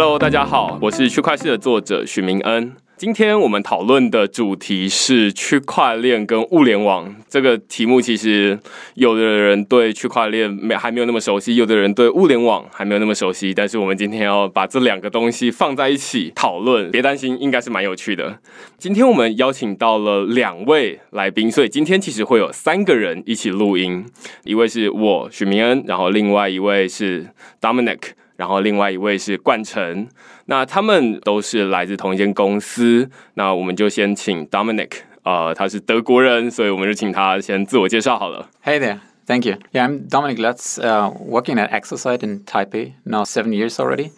Hello，大家好，我是区块链的作者许明恩。今天我们讨论的主题是区块链跟物联网。这个题目其实有的人对区块链没还没有那么熟悉，有的人对物联网还没有那么熟悉。但是我们今天要把这两个东西放在一起讨论，别担心，应该是蛮有趣的。今天我们邀请到了两位来宾，所以今天其实会有三个人一起录音，一位是我许明恩，然后另外一位是 Dominic。然后另外一位是冠城，那他们都是来自同一间公司。那我们就先请 Dominic，呃，他是德国人，所以我们就请他先自我介绍好了。Hey there, thank you. Yeah, I'm Dominic Lutz, uh, working at Exosite in Taipei now seven years already.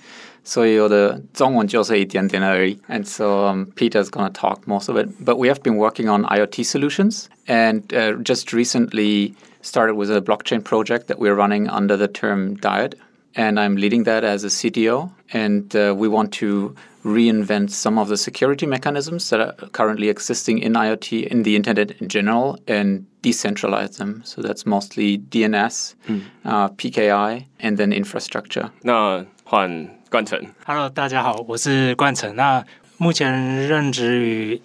所以有的中文就是一点点而已. And so um, Peter's going to talk most of it. But we have been working on IoT solutions and uh, just recently started with a blockchain project that we're running under the term Diet and I'm leading that as a CTO. And uh, we want to reinvent some of the security mechanisms that are currently existing in IoT, in the internet in general, and decentralize them. So that's mostly DNS, mm. uh, PKI, and then infrastructure. 那换冠城。Hello，大家好，我是冠城。那目前任职于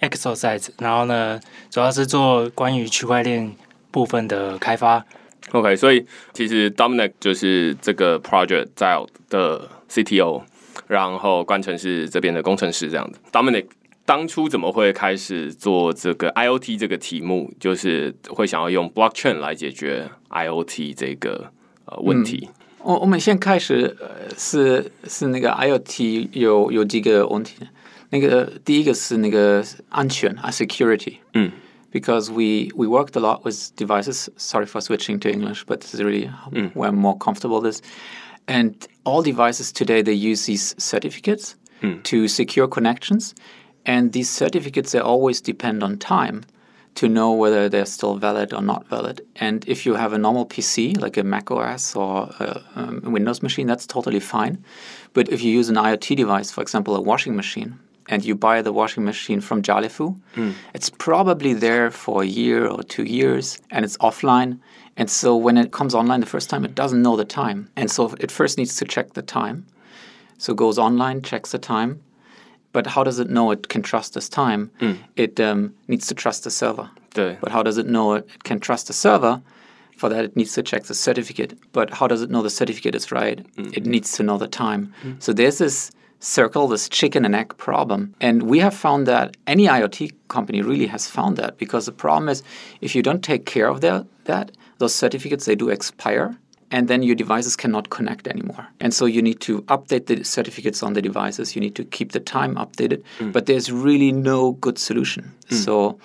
Exosite，然后呢，主要是做关于区块链部分的开发。 OK，所以其实 Dominic 就是这个 project 在的 CTO，然后冠城是这边的工程师这样子。Dominic 当初怎么会开始做这个 IOT 这个题目？就是会想要用 blockchain 来解决 IOT 这个呃问题。我我们先开始呃是是那个 IOT 有有几个问题，那个第一个是那个安全啊 security，嗯。Because we, we worked a lot with devices. Sorry for switching to English, but this is really mm. where I'm more comfortable with. And all devices today, they use these certificates mm. to secure connections. And these certificates, they always depend on time to know whether they're still valid or not valid. And if you have a normal PC, like a Mac OS or a, a Windows machine, that's totally fine. But if you use an IoT device, for example, a washing machine, and you buy the washing machine from Jalifu, mm. it's probably there for a year or two years and it's offline. And so when it comes online the first time, it doesn't know the time. And so it first needs to check the time. So it goes online, checks the time. But how does it know it can trust this time? Mm. It um, needs to trust the server. But how does it know it can trust the server? For that, it needs to check the certificate. But how does it know the certificate is right? Mm. It needs to know the time. Mm. So there's this circle, this chicken and egg problem. And we have found that any IoT company really has found that because the problem is if you don't take care of that, that those certificates they do expire and then your devices cannot connect anymore. And so you need to update the certificates on the devices. You need to keep the time updated, mm. but there's really no good solution. Mm. So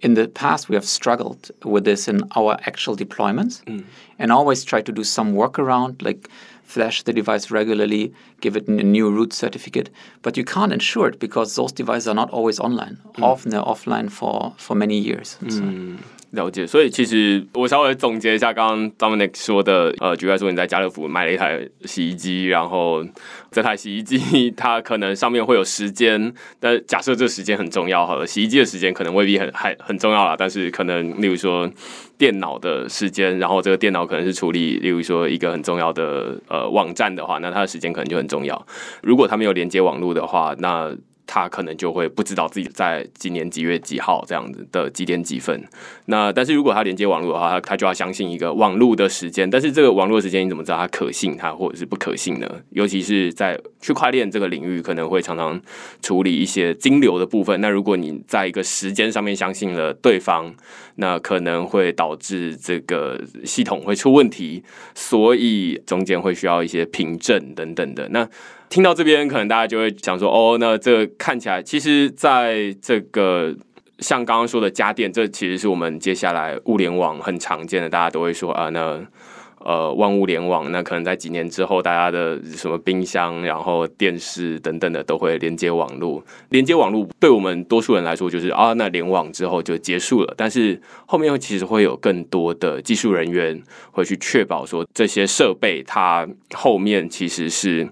in the past, we have struggled with this in our actual deployments mm. and always try to do some workaround, like flash the device regularly, give it a new root certificate. But you can't ensure it because those devices are not always online. Mm. Often they're offline for, for many years. Mm. So. 了解，所以其实我稍微总结一下刚刚 Dominic 说的，呃，举例说，你在家乐福买了一台洗衣机，然后这台洗衣机它可能上面会有时间，但假设这时间很重要，好了，洗衣机的时间可能未必很还很重要啦，但是可能例如说电脑的时间，然后这个电脑可能是处理，例如说一个很重要的呃网站的话，那它的时间可能就很重要。如果它没有连接网络的话，那他可能就会不知道自己在几年几月几号这样子的几点几分。那但是如果他连接网络的话，他他就要相信一个网络的时间。但是这个网络时间你怎么知道它可信，它或者是不可信呢？尤其是在区块链这个领域，可能会常常处理一些金流的部分。那如果你在一个时间上面相信了对方，那可能会导致这个系统会出问题，所以中间会需要一些凭证等等的。那听到这边，可能大家就会想说：“哦，那这看起来，其实在这个像刚刚说的家电，这其实是我们接下来物联网很常见的。大家都会说啊，那呃，万物联网，那可能在几年之后，大家的什么冰箱、然后电视等等的都会连接网络。连接网络对我们多数人来说，就是啊，那联网之后就结束了。但是后面其实会有更多的技术人员会去确保说，这些设备它后面其实是。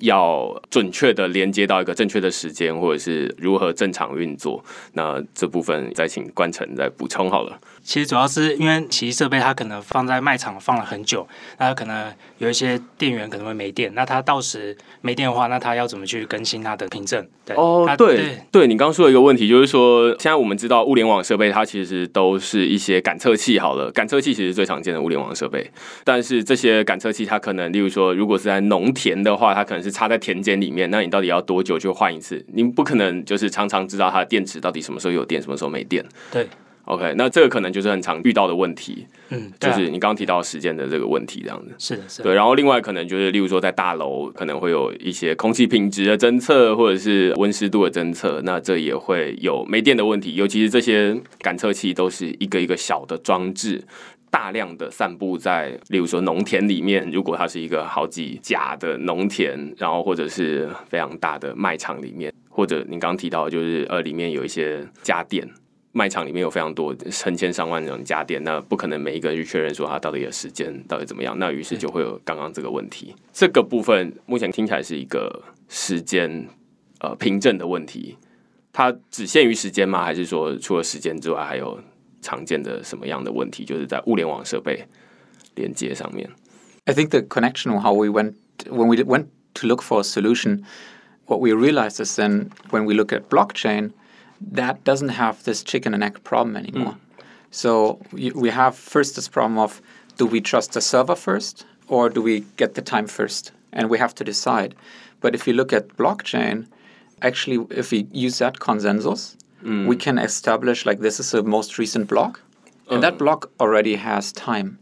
要准确的连接到一个正确的时间，或者是如何正常运作。那这部分再请冠城再补充好了。其实主要是因为洗衣设备它可能放在卖场放了很久，那可能有一些电源可能会没电，那它到时没电的话，那它要怎么去更新它的凭证？对哦，对对，你刚刚说的一个问题就是说，现在我们知道物联网设备它其实都是一些感测器，好了，感测器其实最常见的物联网设备，但是这些感测器它可能，例如说，如果是在农田的话，它可能是插在田间里面，那你到底要多久就换一次？你不可能就是常常知道它的电池到底什么时候有电，什么时候没电。对。OK，那这个可能就是很常遇到的问题，嗯，就是你刚刚提到时间的这个问题，这样子是的，是对。然后另外可能就是，例如说在大楼可能会有一些空气品质的侦测，或者是温湿度的侦测，那这也会有没电的问题。尤其是这些感测器都是一个一个小的装置，大量的散布在，例如说农田里面，如果它是一个好几甲的农田，然后或者是非常大的卖场里面，或者你刚刚提到就是呃里面有一些家电。卖场里面有非常多成千上万种家电，那不可能每一个人去确认说它到底的时间到底怎么样，那于是就会有刚刚这个问题。这个部分目前听起来是一个时间呃凭证的问题，它只限于时间吗？还是说除了时间之外，还有常见的什么样的问题？就是在物联网设备连接上面。I think the connection how we went when we went to look for a solution, what we realized is then when we look at blockchain. That doesn't have this chicken and egg problem anymore. Mm. So we have first this problem of do we trust the server first or do we get the time first? And we have to decide. But if you look at blockchain, actually, if we use that consensus, mm. we can establish like this is the most recent block, and that block already has time.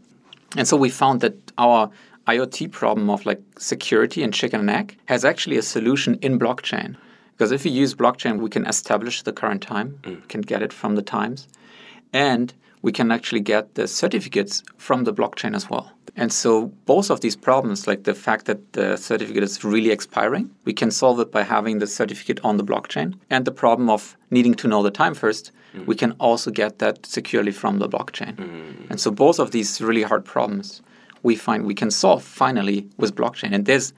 And so we found that our IoT problem of like security and chicken and egg has actually a solution in blockchain. Because if you use blockchain, we can establish the current time, mm. can get it from the times, and we can actually get the certificates from the blockchain as well. And so both of these problems, like the fact that the certificate is really expiring, we can solve it by having the certificate on the blockchain. And the problem of needing to know the time first, mm. we can also get that securely from the blockchain. Mm. And so both of these really hard problems we find we can solve finally with blockchain. And there's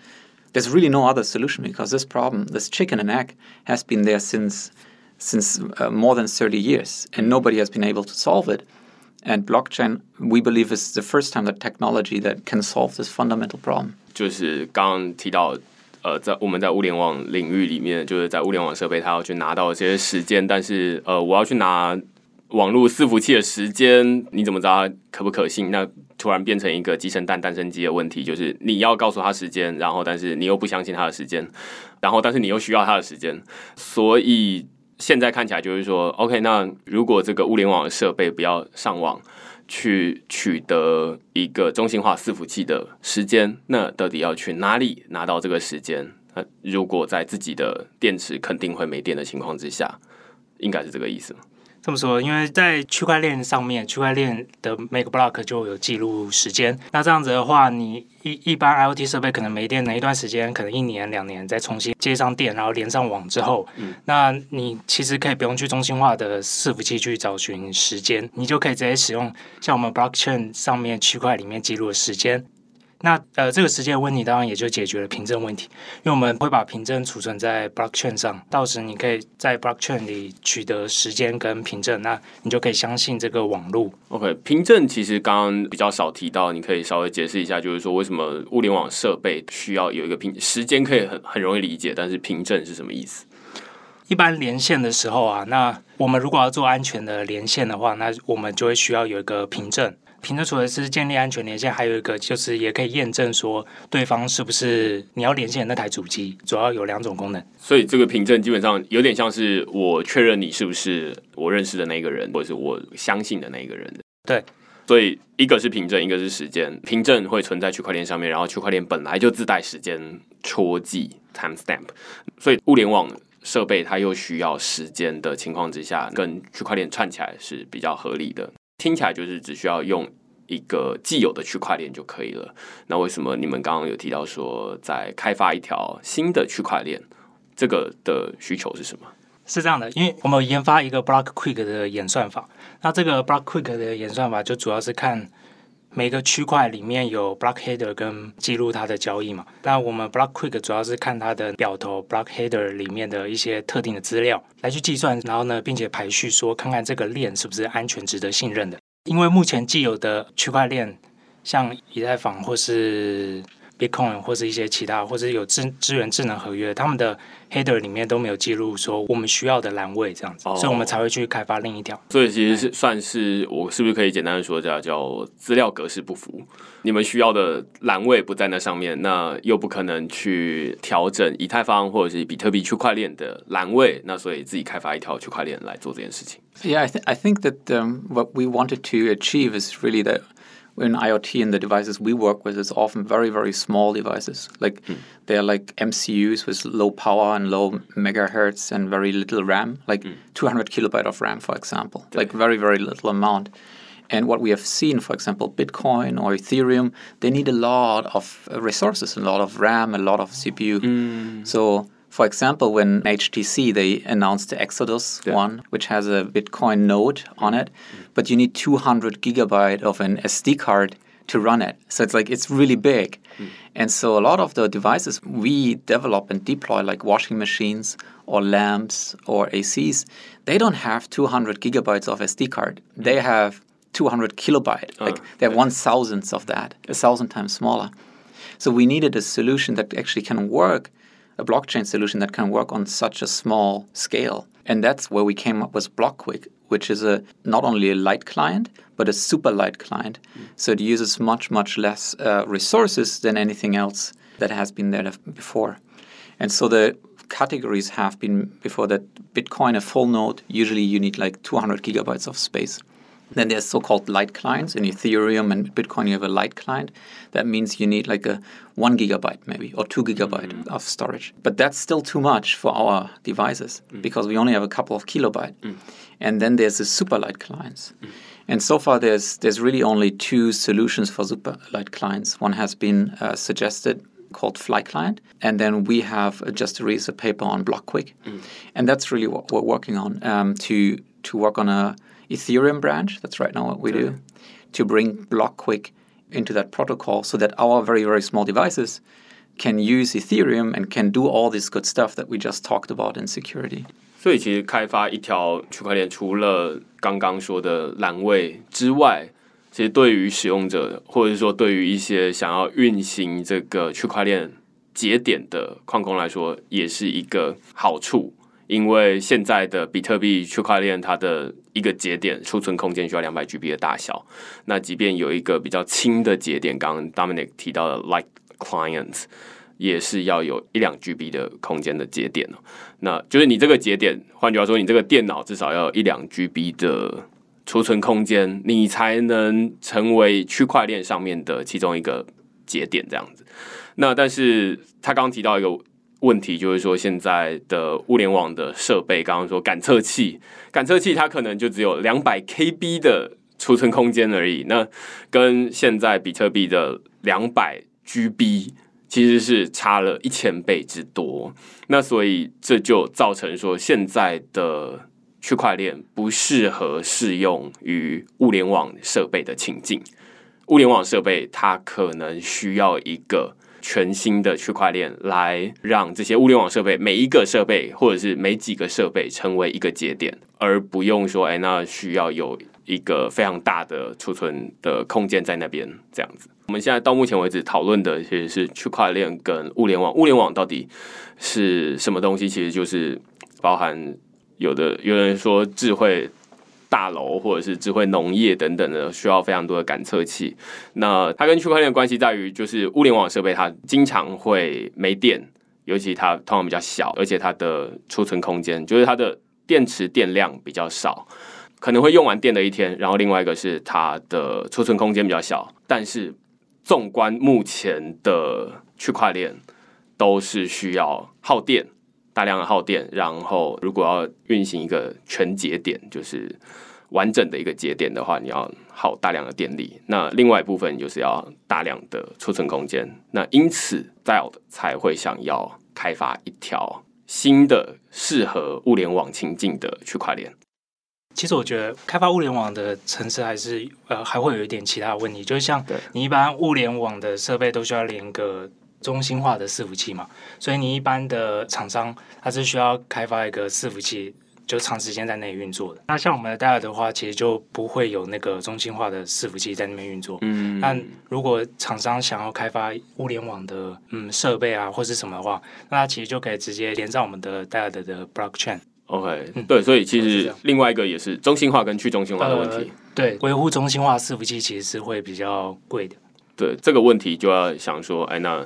there's really no other solution because this problem, this chicken and egg, has been there since since uh, more than 30 years, and nobody has been able to solve it. And blockchain, we believe, is the first time that technology that can solve this fundamental problem. 就是刚刚提到，呃，在我们在物联网领域里面，就是在物联网设备，它要去拿到这些时间，但是呃，我要去拿 网络伺服器的时间，你怎么知道它可不可信？那突然变成一个鸡生蛋，蛋生鸡的问题，就是你要告诉他时间，然后但是你又不相信他的时间，然后但是你又需要他的时间，所以现在看起来就是说，OK，那如果这个物联网设备不要上网去取得一个中心化伺服器的时间，那到底要去哪里拿到这个时间？那如果在自己的电池肯定会没电的情况之下，应该是这个意思。这么说，因为在区块链上面，区块链的每个 block 就有记录时间。那这样子的话，你一一般 IOT 设备可能没电哪一段时间，可能一年两年再重新接上电，然后连上网之后，那你其实可以不用去中心化的伺服器去找寻时间，你就可以直接使用像我们 blockchain 上面区块里面记录的时间。那呃，这个时间的问题当然也就解决了凭证问题，因为我们会把凭证储存在 blockchain 上，到时你可以在 blockchain 里取得时间跟凭证，那你就可以相信这个网络。OK，凭证其实刚刚比较少提到，你可以稍微解释一下，就是说为什么物联网设备需要有一个凭时间可以很很容易理解，但是凭证是什么意思？一般连线的时候啊，那我们如果要做安全的连线的话，那我们就会需要有一个凭证。凭证除了是建立安全连线，还有一个就是也可以验证说对方是不是你要连线的那台主机。主要有两种功能，所以这个凭证基本上有点像是我确认你是不是我认识的那个人，或者是我相信的那个人。对，所以一个是凭证，一个是时间。凭证会存在区块链上面，然后区块链本来就自带时间戳记 （time stamp），所以物联网设备它又需要时间的情况之下，跟区块链串起来是比较合理的。听起来就是只需要用一个既有的区块链就可以了。那为什么你们刚刚有提到说在开发一条新的区块链？这个的需求是什么？是这样的，因为我们研发一个 Block Quick 的演算法。那这个 Block Quick 的演算法就主要是看每个区块里面有 block header 跟记录它的交易嘛。那我们 block quick 主要是看它的表头 block header 里面的一些特定的资料来去计算，然后呢，并且排序说看看这个链是不是安全、值得信任的。因为目前既有的区块链，像以太坊或是 Bitcoin 或是一些其他，或者有支支援智能合约，他们的 header 里面都没有记录说我们需要的栏位这样子，所以我们才会去开发另一条。所以其实是算是我是不是可以简单的说一下叫资料格式不符？你们需要的栏位不在那上面，那又不可能去调整以太坊或者是比特币区块链的栏位，那所以自己开发一条区块链来做这件事情。Yeah, I, th- I think that um, what we wanted to achieve is really that in IoT and the devices we work with is often very, very small devices. Like mm. they're like MCUs with low power and low megahertz and very little RAM, like mm. 200 kilobyte of RAM, for example, like very, very little amount. And what we have seen, for example, Bitcoin or Ethereum, they need a lot of resources, a lot of RAM, a lot of CPU. Mm. So for example, when HTC they announced the Exodus yeah. one, which has a Bitcoin node on it, mm. but you need 200 gigabyte of an SD card to run it. So it's like it's really big. Mm. And so a lot of the devices we develop and deploy, like washing machines or lamps or ACs, they don't have 200 gigabytes of SD card. They have 200 kilobyte. Uh, like they have one thousandth of that, a thousand times smaller. So we needed a solution that actually can work a blockchain solution that can work on such a small scale. And that's where we came up with BlockQuick, which is a not only a light client but a super light client. Mm. So it uses much much less uh, resources than anything else that has been there before. And so the categories have been before that Bitcoin a full node usually you need like 200 gigabytes of space. Then there's so-called light clients in Ethereum and Bitcoin. You have a light client. That means you need like a one gigabyte maybe or two gigabyte mm. of storage. But that's still too much for our devices mm. because we only have a couple of kilobyte. Mm. And then there's the super light clients. Mm. And so far, there's there's really only two solutions for super light clients. One has been uh, suggested called Fly Client, and then we have just released a paper on BlockQuick, mm. and that's really what we're working on um, to to work on a Ethereum branch. That's right now what we do to bring BlockQuick into that protocol so that our very, very small devices can use Ethereum and can do all this good stuff that we just talked about in security. 所以其实开发一条区块链，除了刚刚说的栏位之外，其实对于使用者，或者是说对于一些想要运行这个区块链节点的矿工来说，也是一个好处。 因为现在的比特币区块链，它的一个节点储存空间需要两百 GB 的大小。那即便有一个比较轻的节点，刚刚 Dominic 提到的 Light Clients，也是要有一两 GB 的空间的节点哦。那就是你这个节点，换句话说，你这个电脑至少要有一两 GB 的储存空间，你才能成为区块链上面的其中一个节点这样子。那但是他刚刚提到一个。问题就是说，现在的物联网的设备，刚刚说感测器，感测器它可能就只有两百 KB 的储存空间而已。那跟现在比特币的两百 GB 其实是差了一千倍之多。那所以这就造成说，现在的区块链不适合适用于物联网设备的情境。物联网设备它可能需要一个。全新的区块链来让这些物联网设备每一个设备或者是每几个设备成为一个节点，而不用说哎，那需要有一个非常大的储存的空间在那边这样子。我们现在到目前为止讨论的其实是区块链跟物联网。物联网到底是什么东西？其实就是包含有的有人说智慧。大楼或者是智慧农业等等的，需要非常多的感测器。那它跟区块链的关系在于，就是物联网设备它经常会没电，尤其它通常比较小，而且它的储存空间，就是它的电池电量比较少，可能会用完电的一天。然后另外一个是它的储存空间比较小，但是纵观目前的区块链，都是需要耗电。大量的耗电，然后如果要运行一个全节点，就是完整的一个节点的话，你要耗大量的电力。那另外一部分就是要大量的储存空间。那因此 d e l 才会想要开发一条新的适合物联网情境的区块链。其实我觉得开发物联网的城市还是呃还会有一点其他的问题，就是像你一般物联网的设备都需要连个中心化的伺服器嘛，所以你一般的厂商它是需要开发一个伺服器。就长时间在那里运作的。那像我们的戴尔的话，其实就不会有那个中心化的伺服器在那边运作。嗯。但如果厂商想要开发物联网的嗯设备啊，或是什么的话，那它其实就可以直接连上我们的戴尔的的 blockchain。OK，对，所以其实另外一个也是中心化跟去中心化的问题。对，维护中心化伺服器其实是会比较贵的。对这个问题，就要想说，哎，那。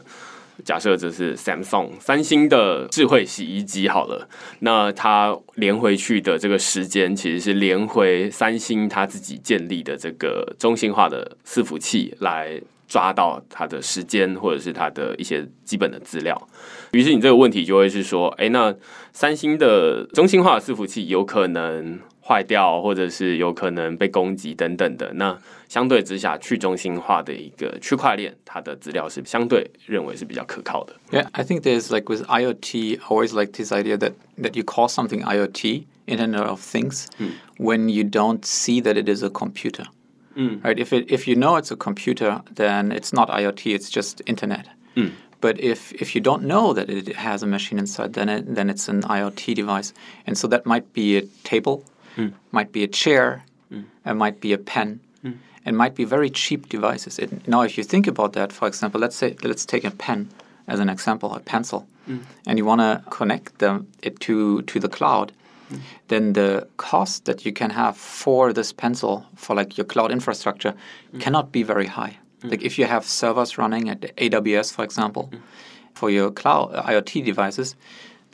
假设这是 Samsung 三星的智慧洗衣机好了，那它连回去的这个时间其实是连回三星它自己建立的这个中心化的伺服器来抓到它的时间或者是它的一些基本的资料。于是你这个问题就会是说，哎，那三星的中心化的伺服器有可能？坏掉，或者是有可能被攻击等等的。那相对之下，去中心化的一个区块链，它的资料是相对认为是比较可靠的。Yeah, I think there's like with IoT, always like this idea that that you call something IoT, Internet of Things, when you don't see that it is a computer. Right? If it if you know it's a computer, then it's not IoT. It's just Internet. But if, if you don't know that it has a machine inside, then it, then it's an IoT device, and so that might be a table mm. might be a chair, mm. it might be a pen, mm. it might be very cheap devices. It, now, if you think about that, for example, let's say let's take a pen as an example, a pencil, mm. and you want to connect them it to to the cloud. Mm. Then the cost that you can have for this pencil for like your cloud infrastructure mm. cannot be very high. Like if you have servers running at AWS, for example, for your cloud IoT devices,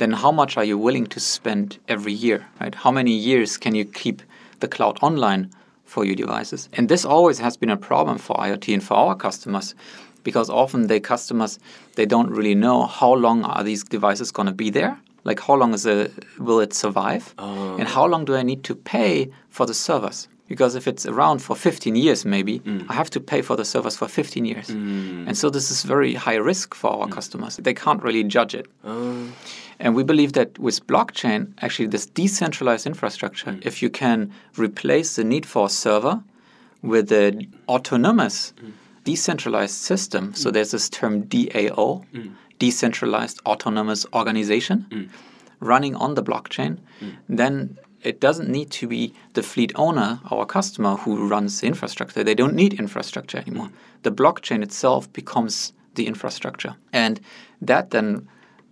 then how much are you willing to spend every year, right? How many years can you keep the cloud online for your devices? And this always has been a problem for IoT and for our customers because often the customers they don't really know how long are these devices going to be there like how long is it will it survive oh. and how long do i need to pay for the servers because if it's around for 15 years maybe mm. i have to pay for the servers for 15 years mm. and so this is very high risk for our mm. customers they can't really judge it oh. And we believe that with blockchain, actually, this decentralized infrastructure, mm. if you can replace the need for a server with an autonomous, mm. decentralized system, so mm. there's this term DAO, decentralized autonomous organization, running on the blockchain, then it doesn't need to be the fleet owner, our customer, who runs the infrastructure. They don't need infrastructure anymore. The blockchain itself becomes the infrastructure. And that then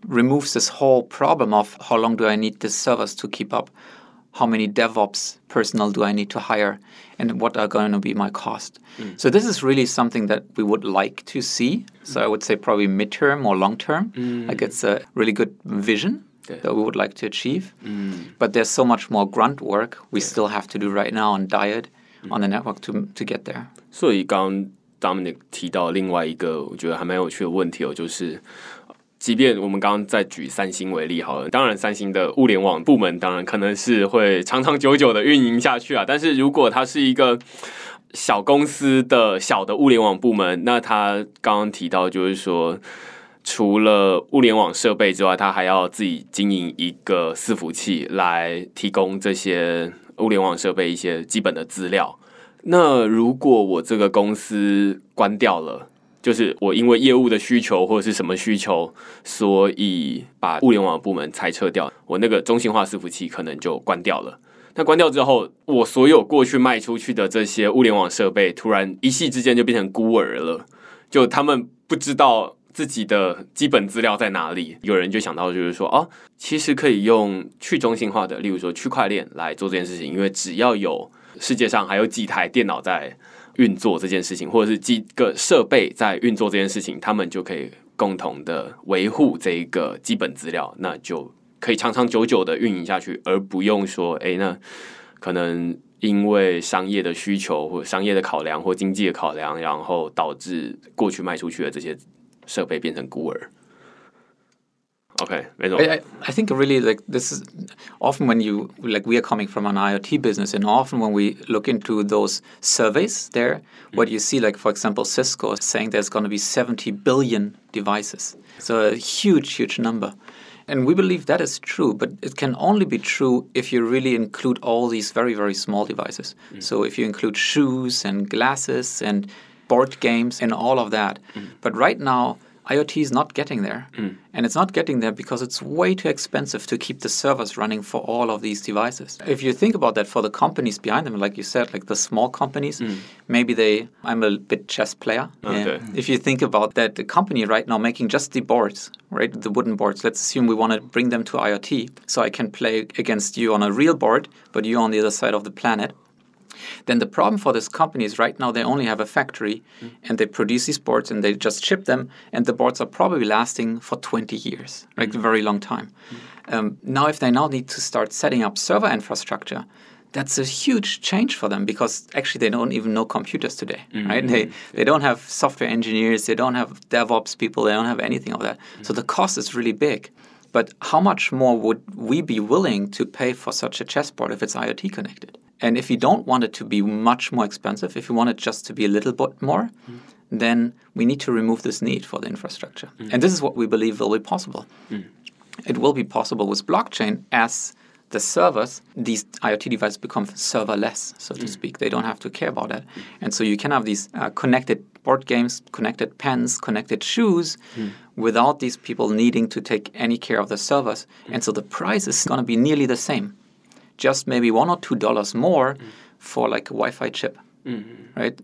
removes this whole problem of how long do I need the servers to keep up? How many DevOps personnel do I need to hire? And what are going to be my cost? Mm. So this is really something that we would like to see. So I would say probably midterm or long term. Mm. Like it's a really good vision yeah. that we would like to achieve. Mm. But there's so much more grunt work we yeah. still have to do right now on Diet, mm. on the network to to get there. 所以刚 Dominic 提到另外一个我觉得还蛮有趣的问题哦，就是即便我们刚刚再举三星为例好了，当然三星的物联网部门当然可能是会长长久久的运营下去啊。但是如果它是一个小公司的小的物联网部门，那他刚刚提到就是说， 除了物联网设备之外，他还要自己经营一个伺服器来提供这些物联网设备一些基本的资料。那如果我这个公司关掉了？就是我因为业务的需求或者是什么需求，所以把物联网部门裁撤掉，我那个中心化伺服器可能就关掉了。那关掉之后，我所有过去卖出去的这些物联网设备，突然一夕之间就变成孤儿了。就他们不知道自己的基本资料在哪里。有人就想到，就是说，哦，其实可以用去中心化的，例如说区块链来做这件事情，因为只要有世界上还有几台电脑在。运作这件事情，或者是几个设备在运作这件事情，他们就可以共同的维护这一个基本资料，那就可以长长久久的运营下去，而不用说，哎，那可能因为商业的需求或商业的考量或经济的考量，然后导致过去卖出去的这些设备变成孤儿。Okay, I, I think really like this is often when you like we are coming from an IoT business, and often when we look into those surveys there, mm. what you see, like for example, Cisco is saying there's going to be 70 billion devices, so a huge, huge number. And we believe that is true, but it can only be true if you really include all these very, very small devices. Mm. So if you include shoes and glasses and board games and all of that. Mm. But right now, IoT is not getting there. Mm. And it's not getting there because it's way too expensive to keep the servers running for all of these devices. If you think about that for the companies behind them, like you said, like the small companies, mm. maybe they, I'm a bit chess player. Okay. If you think about that, the company right now making just the boards, right, the wooden boards, let's assume we want to bring them to IoT. So I can play against you on a real board, but you're on the other side of the planet then the problem for this company is right now they only have a factory mm. and they produce these boards and they just ship them and the boards are probably lasting for 20 years, like mm. a very long time. Mm. Um, now, if they now need to start setting up server infrastructure, that's a huge change for them because actually they don't even know computers today, mm-hmm. right? They they don't have software engineers, they don't have DevOps people, they don't have anything of that. Mm-hmm. So the cost is really big. But how much more would we be willing to pay for such a chessboard if it's IoT connected? And if you don't want it to be much more expensive, if you want it just to be a little bit more, mm. then we need to remove this need for the infrastructure. Mm. And this is what we believe will be possible. Mm. It will be possible with blockchain as the servers, these IoT devices become serverless, so to speak. They don't have to care about that. And so you can have these uh, connected board games, connected pens, connected shoes without these people needing to take any care of the servers. And so the price is going to be nearly the same just maybe one or two dollars more mm. for like a Wi-Fi chip, mm-hmm. right?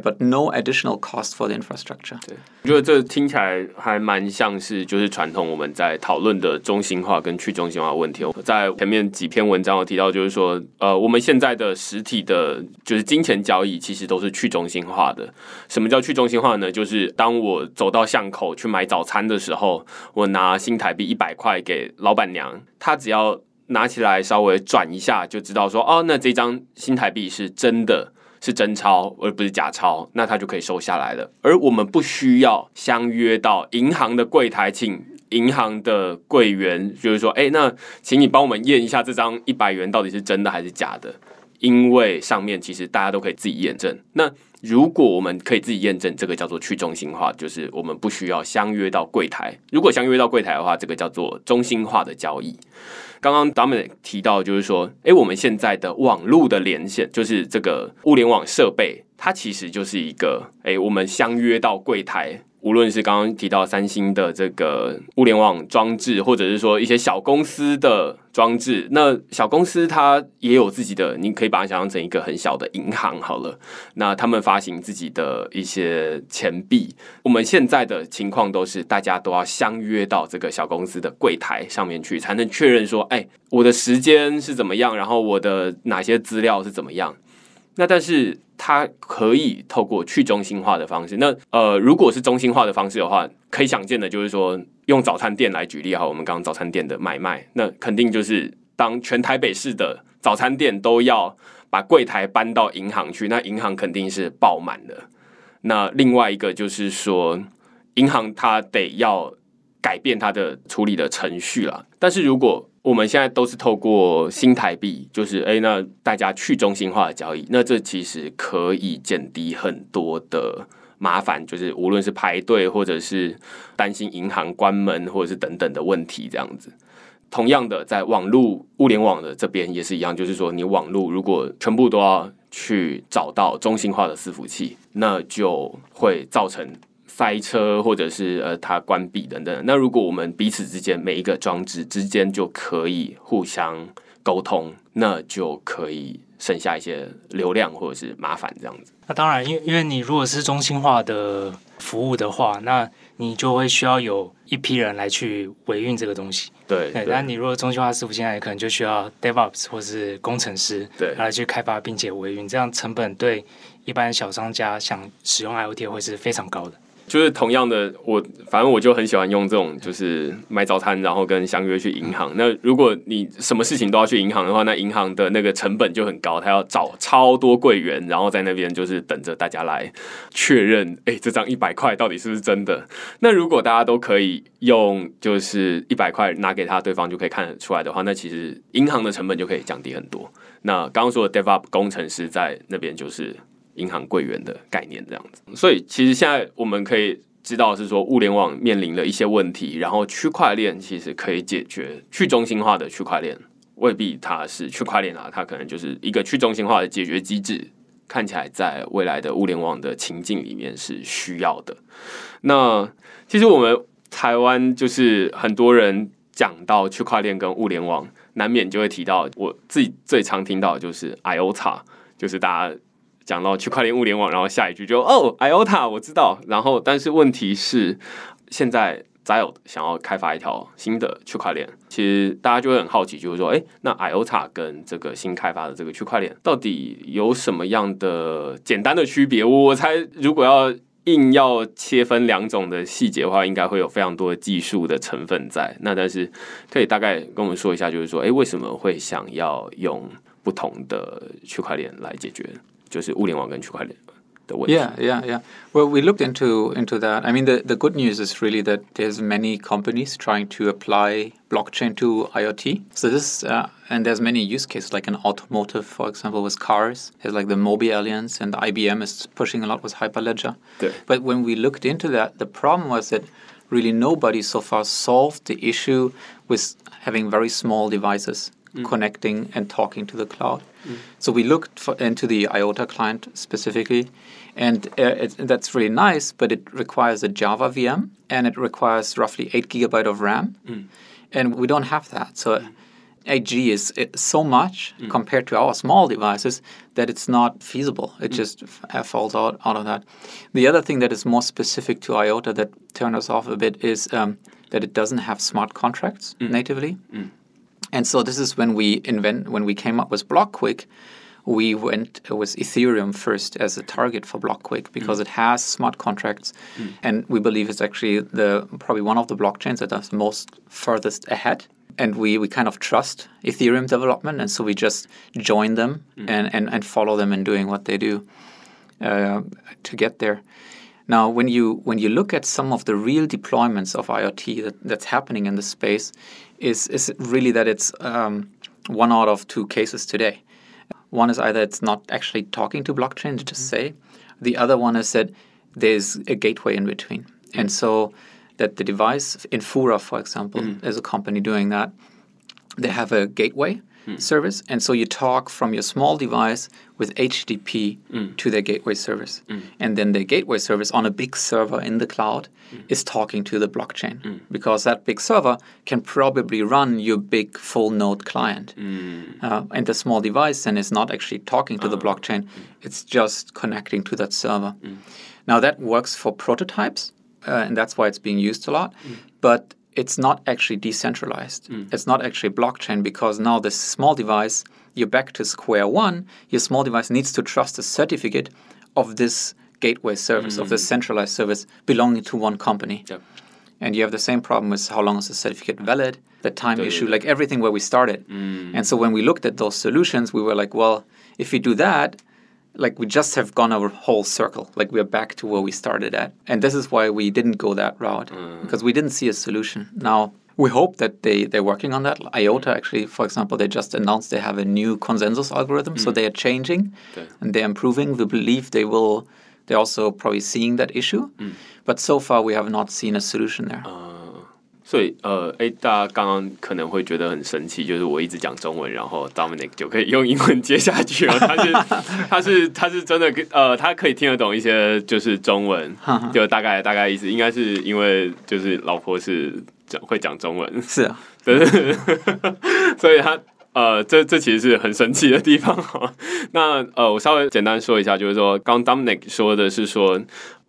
But no additional cost for the infrastructure. 对，我觉得这听起来还蛮像是就是传统我们在讨论的中心化跟去中心化问题。在前面几篇文章有提到，就是说，呃，我们现在的实体的，就是金钱交易，其实都是去中心化的。什么叫去中心化呢？就是当我走到巷口去买早餐的时候，我拿新台币一百块给老板娘，她只要拿起来稍微转一下，就知道说哦，那这张新台币是真的是真钞，而不是假钞，那他就可以收下来了。而我们不需要相约到银行的柜台，请银行的柜员，就是说，哎，那请你帮我们验一下这张一百元到底是真的还是假的，因为上面其实大家都可以自己验证。那如果我们可以自己验证，这个叫做去中心化，就是我们不需要相约到柜台。如果相约到柜台的话，这个叫做中心化的交易。刚刚咱们提到，就是说，哎，我们现在的网络的连线，就是这个物联网设备，它其实就是一个，哎，我们相约到柜台。无论是刚刚提到三星的这个物联网装置，或者是说一些小公司的装置，那小公司它也有自己的，你可以把它想象成一个很小的银行好了。那他们发行自己的一些钱币，我们现在的情况都是大家都要相约到这个小公司的柜台上面去，才能确认说，哎，我的时间是怎么样，然后我的哪些资料是怎么样。那但是它可以透过去中心化的方式。那呃，如果是中心化的方式的话，可以想见的就是说，用早餐店来举例哈，我们刚刚早餐店的买卖，那肯定就是当全台北市的早餐店都要把柜台搬到银行去，那银行肯定是爆满的。那另外一个就是说，银行它得要改变它的处理的程序了。但是如果我们现在都是透过新台币，就是哎，那大家去中心化的交易，那这其实可以减低很多的麻烦，就是无论是排队，或者是担心银行关门，或者是等等的问题，这样子。同样的，在网络物联网的这边也是一样，就是说你网络如果全部都要去找到中心化的伺服器，那就会造成。塞车，或者是呃，它关闭等等。那如果我们彼此之间每一个装置之间就可以互相沟通，那就可以省下一些流量或者是麻烦这样子。那当然，因为因为你如果是中心化的服务的话，那你就会需要有一批人来去维运这个东西。对，那你如果中心化伺服器，那可能就需要 DevOps 或是工程师对来去开发并且维运，这样成本对一般小商家想使用 IoT 会是非常高的。就是同样的，我反正我就很喜欢用这种，就是买早餐，然后跟相约去银行。那如果你什么事情都要去银行的话，那银行的那个成本就很高，他要找超多柜员，然后在那边就是等着大家来确认，哎，这张一百块到底是不是真的？那如果大家都可以用，就是一百块拿给他，对方就可以看得出来的话，那其实银行的成本就可以降低很多。那刚刚说的 dev op 工程师在那边就是。银行柜员的概念这样子，所以其实现在我们可以知道是说物联网面临了一些问题，然后区块链其实可以解决去中心化的区块链，未必它是区块链啊，它可能就是一个去中心化的解决机制。看起来在未来的物联网的情境里面是需要的。那其实我们台湾就是很多人讲到区块链跟物联网，难免就会提到我自己最常听到的就是 IOTA，就是大家讲到区块链物联网，然后下一句就哦 IOTA 我知道。然后但是问题是现在。再有想要开发一条新的区块链，其实大家就会很好奇，就是说，哎，那 IOTA 跟这个新开发的这个区块链到底有什么样的简单的区别？我猜，如果要硬要切分两种的细节的话，应该会有非常多的技术的成分在。那但是可以大概跟我们说一下，就是说，哎，为什么会想要用不同的区块链来解决，就是物联网跟区块链？Yeah, yeah, yeah. Well, we looked into into that. I mean, the, the good news is really that there's many companies trying to apply blockchain to IoT. So this uh, and there's many use cases like in automotive, for example, with cars. There's like the Mobi Alliance and IBM is pushing a lot with Hyperledger. Yeah. But when we looked into that, the problem was that really nobody so far solved the issue with having very small devices mm. connecting and talking to the cloud. Mm. So we looked for, into the IOTA client specifically, and uh, it, that's really nice, but it requires a Java VM and it requires roughly 8 gigabyte of RAM. Mm. And we don't have that. So 8G is so much mm. compared to our small devices that it's not feasible. It mm. just uh, falls out, out of that. The other thing that is more specific to IOTA that turned us off a bit is um, that it doesn't have smart contracts mm. natively. And so this is when we invent when we came up with BlockQuick, we went with Ethereum first as a target for BlockQuick because mm. it has smart contracts, mm. and we believe it's actually the probably one of the blockchains that is most furthest ahead. And we, we kind of trust Ethereum development, and so we just join them mm. and, and, and follow them in doing what they do uh, to get there. Now, when you when you look at some of the real deployments of IoT that, that's happening in the space, is is really that it's um, one out of two cases today. One is either it's not actually talking to blockchain to just mm-hmm. say, the other one is that there's a gateway in between, and so that the device in Infura, for example, mm-hmm. is a company doing that. They have a gateway mm. service. And so you talk from your small device with HTTP mm. to their gateway service. Mm. And then their gateway service on a big server in the cloud mm. is talking to the blockchain mm. because that big server can probably run your big full node client. Mm. Uh, and the small device then is not actually talking to the ah. blockchain, it's just connecting to that server. Now, that works for prototypes. Uh, and that's why it's being used a lot. But it's not actually decentralized. Mm. It's not actually blockchain because now this small device, you're back to square one. Your small device needs to trust a certificate of this gateway service, mm. of this mm. centralized service belonging to one company. Yep. And you have the same problem with how long is the certificate valid, the time issue, like everything where we started. Mm. And so when we looked at those solutions, we were like, well, if we do that, like we just have gone our whole circle like we're back to where we started at and this is why we didn't go that route mm. because we didn't see a solution now we hope that they they're working on that iota actually for example they just announced they have a new consensus algorithm mm. so they are changing okay. and they're improving we believe they will they're also probably seeing that issue mm. but so far we have not seen a solution there uh. 所以，呃，哎，大家刚刚可能会觉得很神奇，就是我一直讲中文，然后 Dominic 就可以用英文接下去了。他是，他是，他是真的，呃，他可以听得懂一些就是中文，就大概大概意思，应该是因为就是老婆是讲会讲中文，是啊，对，所以他，呃，这这其实是很神奇的地方哈。那，呃，我稍微简单说一下，就是说，刚 Dominic 说的是说。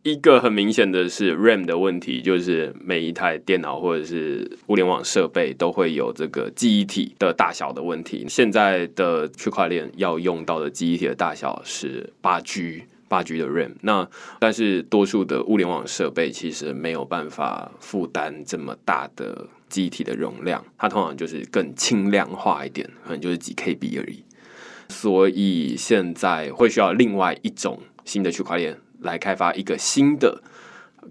一个很明显的是 RAM 的问题，就是每一台电脑或者是物联网设备都会有这个记忆体的大小的问题。现在的区块链要用到的记忆体的大小是八 G 八 G 的 RAM，那但是多数的物联网设备其实没有办法负担这么大的记忆体的容量，它通常就是更轻量化一点，可能就是几 KB 而已。所以现在会需要另外一种新的区块链。来开发一个新的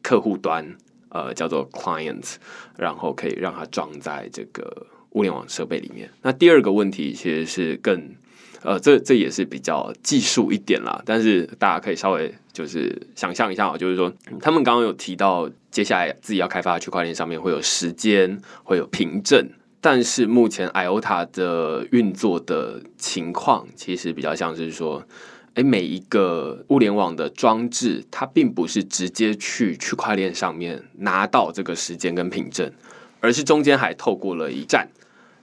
客户端，呃，叫做 client，然后可以让它装在这个物联网设备里面。那第二个问题其实是更呃，这这也是比较技术一点啦，但是大家可以稍微就是想象一下，就是说他们刚刚有提到，接下来自己要开发区块链上面会有时间，会有凭证，但是目前 IOTA 的运作的情况，其实比较像是说，哎，每一个物联网的装置，它并不是直接去区块链上面拿到这个时间跟凭证，而是中间还透过了一站，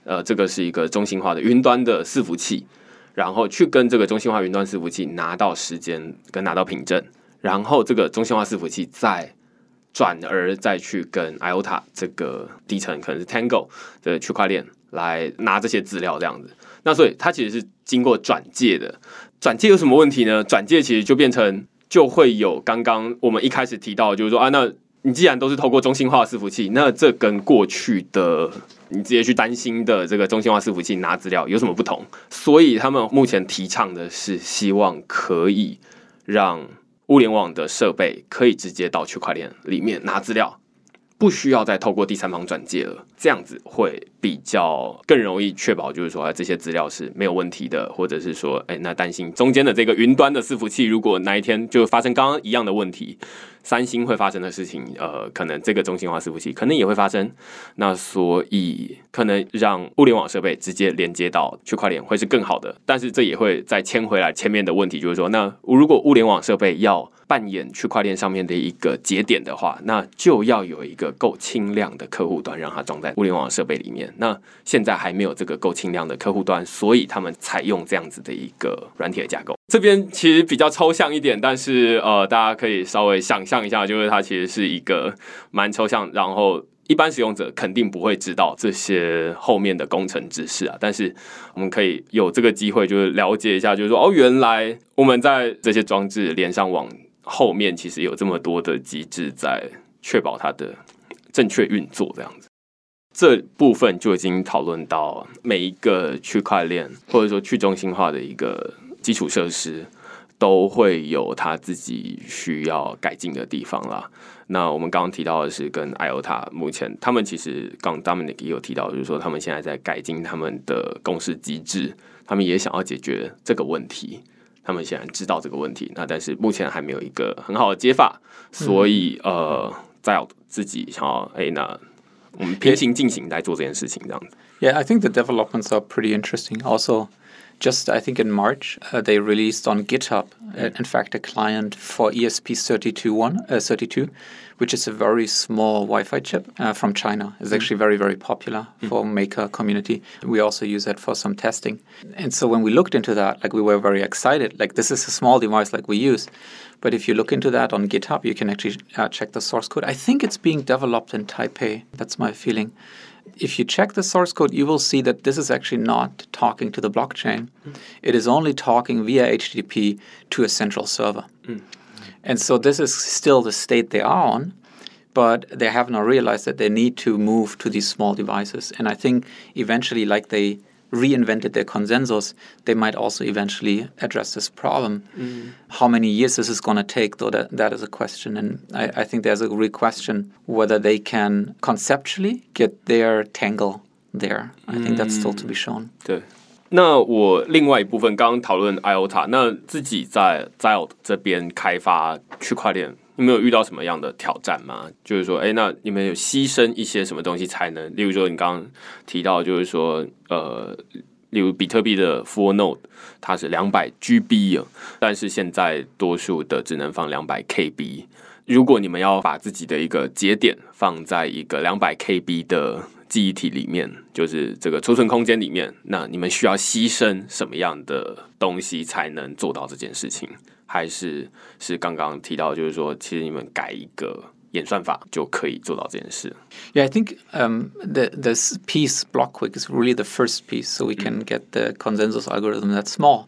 呃，这个是一个中心化的云端的伺服器。然后去跟这个中心化云端伺服器拿到时间跟拿到凭证，然后这个中心化伺服器再转而再去跟 IOTA 这个底层可能是 Tango 的区块链来拿这些资料这样子。那所以它其实是经过转介的。转介有什么问题呢？转介其实就变成就会有刚刚我们一开始提到，就是说啊，那你既然都是透过中心化伺服器，那这跟过去的。你直接去担心的这个中心化伺服器拿资料有什么不同？所以他们目前提倡的是希望可以让物联网的设备可以直接到区块链里面拿资料。不需要再透过第三方转介了，这样子会比较更容易确保，就是说这些资料是没有问题的，或者是说，哎，那担心中间的这个云端的伺服器，如果哪一天就发生刚刚一样的问题，三星会发生的事情，呃，可能这个中心化伺服器可能也会发生。那所以可能让物联网设备直接连接到区块链会是更好的，但是这也会再牵回来前面的问题，就是说，那如果物联网设备要扮演区块链上面的一个节点的话，那就要有一个够轻量的客户端，让它装在物联网设备里面。那现在还没有这个够轻量的客户端，所以他们采用这样子的一个软体的架构。这边其实比较抽象一点，但是呃，大家可以稍微想象一下，就是它其实是一个蛮抽象，然后一般使用者肯定不会知道这些后面的工程知识啊。但是我们可以有这个机会，就是了解一下，就是说哦，原来我们在这些装置连上网。后面其实有这么多的机制在确保它的正确运作，这样子，这部分就已经讨论到每一个区块链或者说去中心化的一个基础设施都会有他自己需要改进的地方啦。那我们刚刚提到的是跟 IOTA 目前他们其实刚 Dominic 也有提到，就是说他们现在在改进他们的共识机制，他们也想要解决这个问题。他们显然知道这个问题，那但是目前还没有一个很好的解法，所以呃，在自己想要哎，那我们平行进行来做这件事情这样子。Yeah, I think the developments are pretty interesting. Also, just I think in March uh, they released on GitHub, uh, in fact, a client for ESP32 uh, 32 which is a very small Wi-Fi chip uh, from China. It's mm. actually very, very popular mm. for maker community. We also use it for some testing. And so when we looked into that, like we were very excited. Like this is a small device like we use. But if you look into that on GitHub, you can actually uh, check the source code. I think it's being developed in Taipei. That's my feeling. If you check the source code, you will see that this is actually not talking to the blockchain. Mm. It is only talking via HTTP to a central server. Mm. And so this is still the state they are on, but they have not realized that they need to move to these small devices. And I think eventually, like they reinvented their consensus, they might also eventually address this problem. Mm. How many years this is going to take, though, that, that is a question. And I, I think there's a real question whether they can conceptually get their tangle there. I think that's still to be shown. 对。那我另外一部分刚刚讨论 IOTA，那自己在 Zild 这边开发区块链， 你们有遇到什么样的挑战吗？就是说，哎，那你们有牺牲一些什么东西才能？例如说，你刚刚提到，就是说，呃，例如比特币的 Full Node 它是两百 GB，但是现在多数的只能放两百 KB。如果你们要把自己的一个节点放在一个两百 KB 的记忆体里面，就是这个储存空间里面，那你们需要牺牲什么样的东西才能做到这件事情？还是是刚刚提到，就是说，其实你们改一个演算法就可以做到这件事？Yeah, I think um, the this piece block quick is really the first piece, so we can get the consensus algorithm that's small.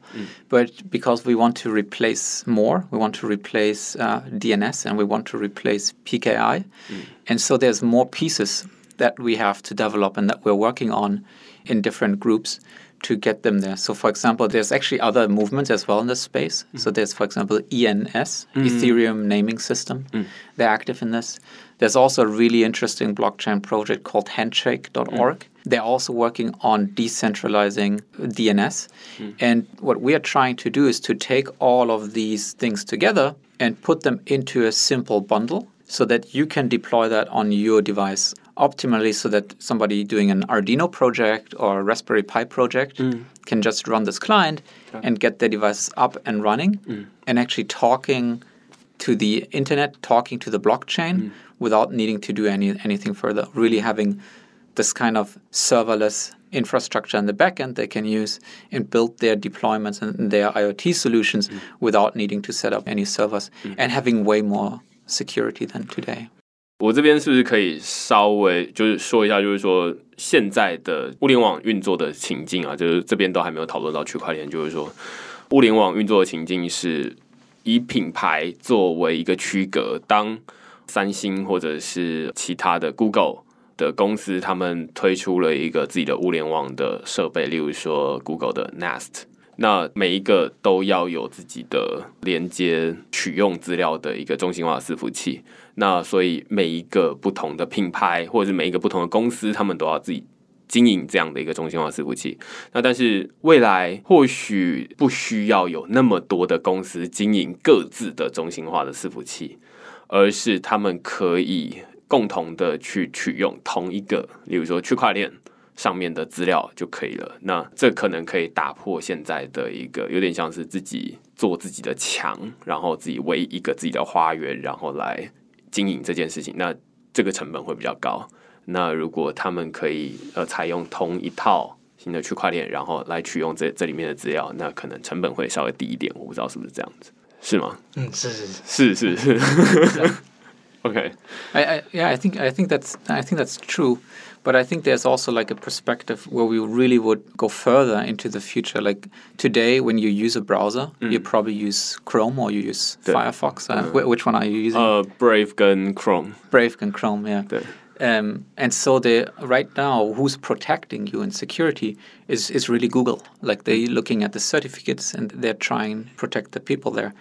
But because we want to replace more, we want to replace uh, DNS and we want to replace PKI, and so there's more pieces that we have to develop and that we're working on in different groups to get them there. So, for example, there's actually other movements as well in this space. Mm. So, there's, for example, ENS, mm. Ethereum Naming System. Mm. They're active in this. There's also a really interesting blockchain project called Handshake.org, they're also working on decentralizing DNS. Mm. And what we are trying to do is to take all of these things together and put them into a simple bundle so that you can deploy that on your device optimally so that somebody doing an Arduino project or a Raspberry Pi project mm. can just run this client and get their devices up and running mm. and actually talking to the internet, talking to the blockchain mm. without needing to do any anything further. Really having this kind of serverless infrastructure in the backend they can use and build their deployments and their IoT solutions mm. without needing to set up any servers mm. and having way more security than today. 我这边是不是可以稍微就是说一下，就是说现在的物联网运作的情境啊，就是这边都还没有讨论到区块链，就是说物联网运作的情境是以品牌作为一个区隔，当三星或者是其他的 Google 的公司，他们推出了一个自己的物联网的设备，例如说 Google 的 Nest。那每一个都要有自己的连接取用资料的一个中心化伺服器。那所以每一个不同的品牌或者是每一个不同的公司，他们都要自己经营这样的一个中心化伺服器。那但是未来或许不需要有那么多的公司经营各自的中心化的伺服器，而是他们可以共同的去取用同一个，例如说区块链。上面的资料就可以了。那这可能可以打破现在的一个有点像是自己做自己的墙，然后自己围一个自己的花园，然后来经营这件事情。那这个成本会比较高。那如果他们可以呃采用同一套新的区块链，然后来取用这这里面的资料，那可能成本会稍微低一点。我不知道是不是这样子，是吗？嗯，是是是是是。Okay. I, I yeah I think I think that's I think that's true. But I think there's also like a perspective where we really would go further into the future. Like today, when you use a browser, mm. you probably use Chrome or you use Firefox. Uh, uh, which one are you using? Uh, Brave Gun Chrome. Brave Gun Chrome, yeah. Um, and so they right now, who's protecting you in security is is really Google. Like they're mm. looking at the certificates and they're trying to protect the people there.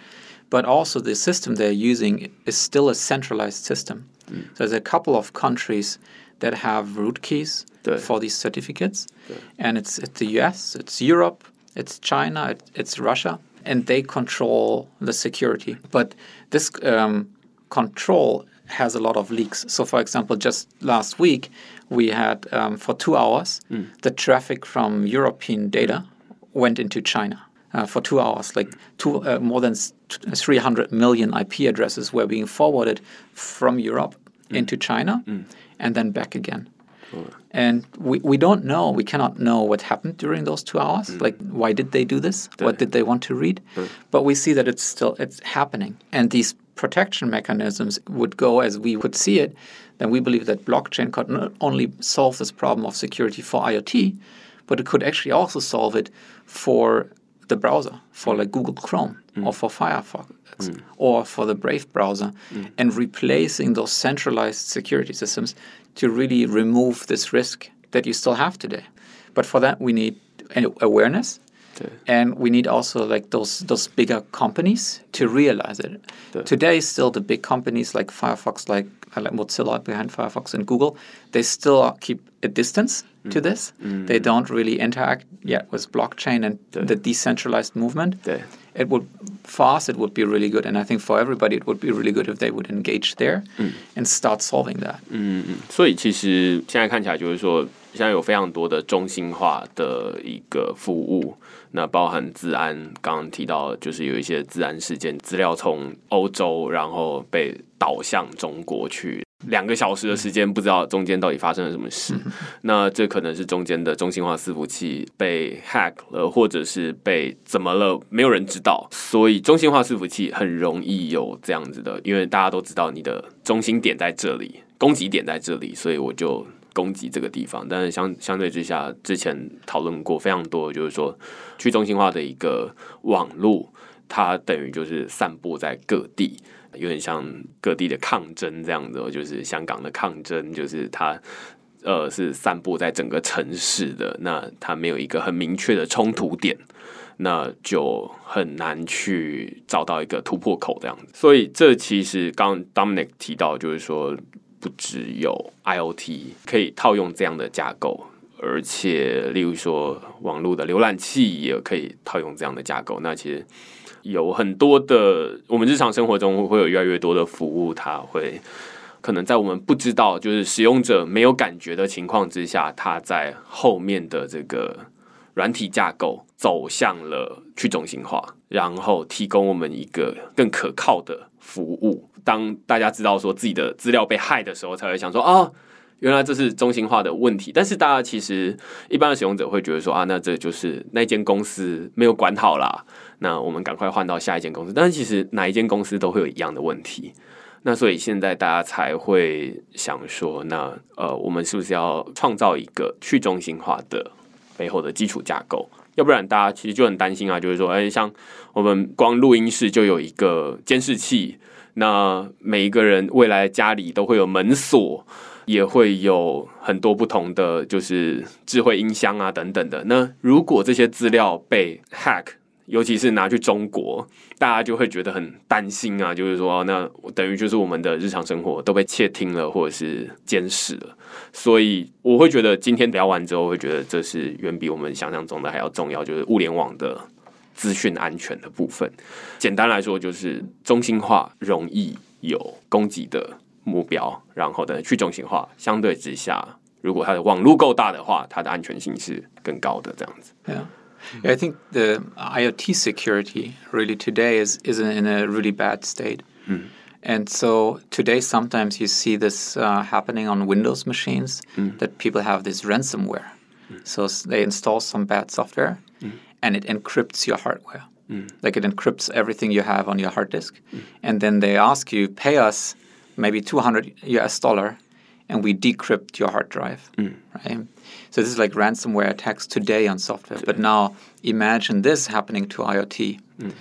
But also the system they're using is still a centralized system. Mm. So there's a couple of countries that have root keys for these certificates. And it's, it's the US, it's Europe, it's China, it, it's Russia, and they control the security. But this um, control has a lot of leaks. So, for example, just last week, we had um, for two hours mm. the traffic from European data went into China. Uh, for two hours, like two, uh, more than 300 million IP addresses were being forwarded from Europe mm. into China. Mm and then back again. And we, we don't know, we cannot know what happened during those two hours. Mm. Like, why did they do this? What did they want to read? Mm. But we see that it's still it's happening. And these protection mechanisms would go as we would see it. Then we believe that blockchain could not only solve this problem of security for IoT, but it could actually also solve it for the browser, for like Google Chrome mm. or for Firefox mm. or for the Brave browser, mm. and replacing those centralized security systems to really remove this risk that you still have today. But for that, we need awareness. And we need also like those those bigger companies to realize it. Today, still the big companies like Firefox, like, like Mozilla behind Firefox and Google, they still keep a distance to mm. this. Mm. They don't really interact yet with blockchain and the decentralized movement. It would for us it would be really good, and I think for everybody it would be really good if they would engage there mm. and start solving that. 嗯嗯，所以其实现在看起来就是说，现在有非常多的中心化的一个服务，那包含治安，刚刚提到就是有一些治安事件，资料从欧洲然后被导向中国去。 两个小时的时间，不知道中间到底发生了什么事。那这可能是中间的中心化伺服器被 hack 了，或者是被怎么了，没有人知道。所以中心化伺服器很容易有这样子的，因为大家都知道你的中心点在这里，攻击点在这里，所以我就攻击这个地方。但是相相对之下，之前讨论过非常多，就是说去中心化的一个网络，它等于就是散布在各地。有点像各地的抗争这样子，就是香港的抗争，就是它呃是散布在整个城市的，那它没有一个很明确的冲突点，那就很难去找到一个突破口这样子。所以这其实刚 Dominic 提到，就是说不只有 IOT 可以套用这样的架构。而且例如说网络的浏览器也可以套用这样的架构。那其实有很多的，我们日常生活中会有越来越多的服务，它会可能在我们不知道，就是使用者没有感觉的情况之下，它在后面的这个软体架构走向了去中心化，然后提供我们一个更可靠的服务。当大家知道说自己的资料被害的时候，才会想说啊。原来这是中心化的问题，但是大家其实一般的使用者会觉得说啊，那这就是那间公司没有管好啦，那我们赶快换到下一间公司。但是其实哪一间公司都会有一样的问题，那所以现在大家才会想说，那呃，我们是不是要创造一个去中心化的背后的基础架构？要不然大家其实就很担心啊，就是说，哎，像我们光录音室就有一个监视器，那每一个人未来家里都会有门锁。也会有很多不同的，就是智慧音箱啊等等的。那如果这些资料被 hack，尤其是拿去中国，大家就会觉得很担心啊。就是说，那等于就是我们的日常生活都被窃听了，或者是监视了。所以我会觉得今天聊完之后，会觉得这是远比我们想象中的还要重要，就是物联网的资讯安全的部分。简单来说，就是中心化容易有攻击的。目标，然后的去中心化，相对之下，如果它的网络够大的话，它的安全性是更高的。这样子。Yeah. I think the IoT security really today is is in a really bad state. Mm. And so today, sometimes you see this uh, happening on Windows machines mm. that people have this ransomware. Mm. So they install some bad software and it encrypts your hardware. Like it encrypts everything you have on your hard disk. And then they ask you, pay us maybe 200 US dollar, and we decrypt your hard drive, mm. right? So this is like ransomware attacks today on software. But now imagine this happening to IoT. Mm.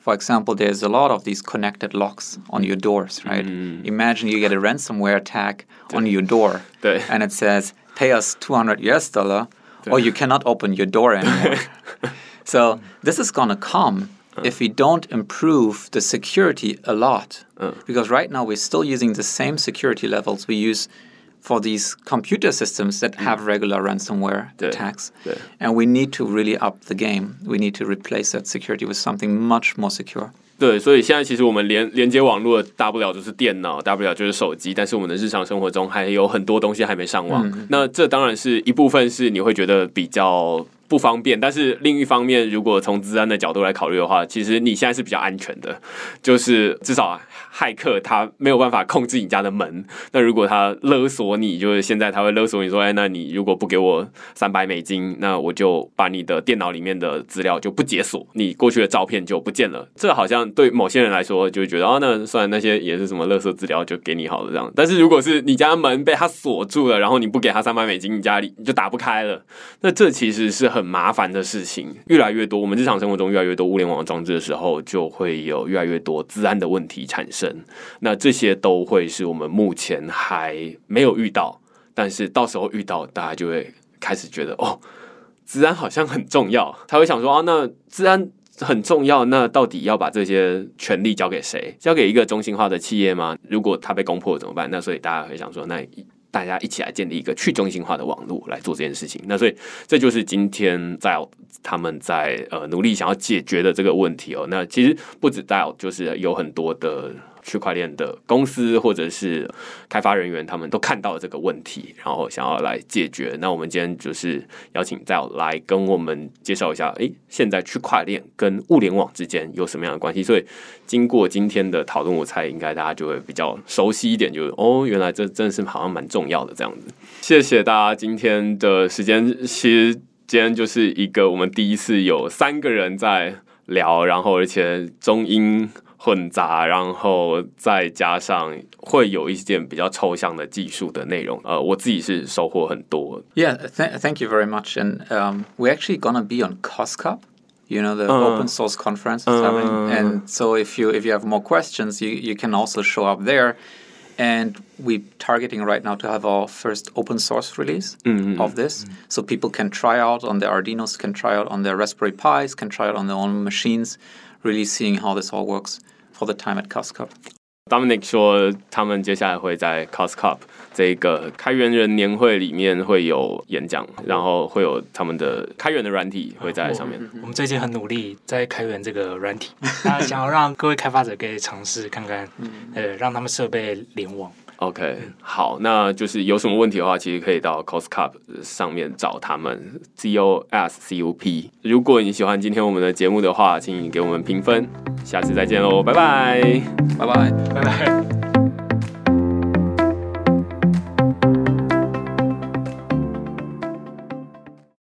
For example, there's a lot of these connected locks on your doors, right? Mm. Imagine you get a ransomware attack on your door, and it says, "Pay us 200 US dollar, or you cannot open your door anymore." so this is gonna come uh. if we don't improve the security a lot. Uh. Because right now we're still using the same security levels we use for these computer systems that mm. have regular ransomware attacks. And we need to really up the game. We need to replace that security with something much more secure. 对，所以现在其实我们连连接网络大不了就是电脑，大不了就是手机，但是我们的日常生活中还有很多东西还没上网。嗯、那这当然是一部分是你会觉得比较 不方便，但是另一方面，如果从治安的角度来考虑的话，其实你现在是比较安全的，就是至少骇客他没有办法控制你家的门。那如果他勒索你，就是现在他会勒索你说：“哎，那你如果不给我三百美金，那我就把你的电脑里面的资料就不解锁，你过去的照片就不见了。”这好像对某些人来说就觉得哦，那算然那些也是什么勒索资料就给你好了这样。但是如果是你家门被他锁住了，然后你不给他三百美金，你家里你就打不开了。那这其实是很。很麻烦的事情越来越多，我们日常生活中越来越多物联网装置的时候，就会有越来越多治安的问题产生。那这些都会是我们目前还没有遇到，但是到时候遇到，大家就会开始觉得哦，治安好像很重要。他会想说啊，那治安很重要，那到底要把这些权利交给谁？交给一个中心化的企业吗？如果他被攻破怎么办？那所以大家会想说，那。大家一起来建立一个去中心化的网络来做这件事情，那所以这就是今天在他们在呃努力想要解决的这个问题哦。那其实不止 d i 就是有很多的。区块链的公司或者是开发人员，他们都看到了这个问题，然后想要来解决。那我们今天就是邀请在来跟我们介绍一下，诶，现在区块链跟物联网之间有什么样的关系？所以经过今天的讨论，我猜应该大家就会比较熟悉一点，就是哦，原来这真的是好像蛮重要的这样子。谢谢大家今天的时间。其实今天就是一个我们第一次有三个人在聊，然后而且中英。混杂，然后再加上会有一件比较抽象的技术的内容，呃，我自己是收获很多。Yeah, th thank you very much. And um, we're actually gonna be on COSCUP, you know, the uh, open source conference is uh, having. And so if you if you have more questions, you you can also show up there. And we're targeting right now to have our first open source release mm -hmm. of this, mm -hmm. so people can try out on their Arduino's, can try out on their Raspberry Pis, can try out on their own machines, really seeing how this all works for the time at COSCUP. Dominic 说，他们接下来会在 COSCUP 这个开源人年会里面会有演讲，然后会有他们的开源的软体会在上面。我们最近很努力在开源这个软体，那想要让各位开发者可以尝试看看，呃，让他们设备联网。OK，好，那就是有什么问题的话，其实可以到 Coscup 上面找他们 C O S C U P。如果你喜欢今天我们的节目的话，请你给我们评分。下次再见喽，拜拜，拜拜，拜拜。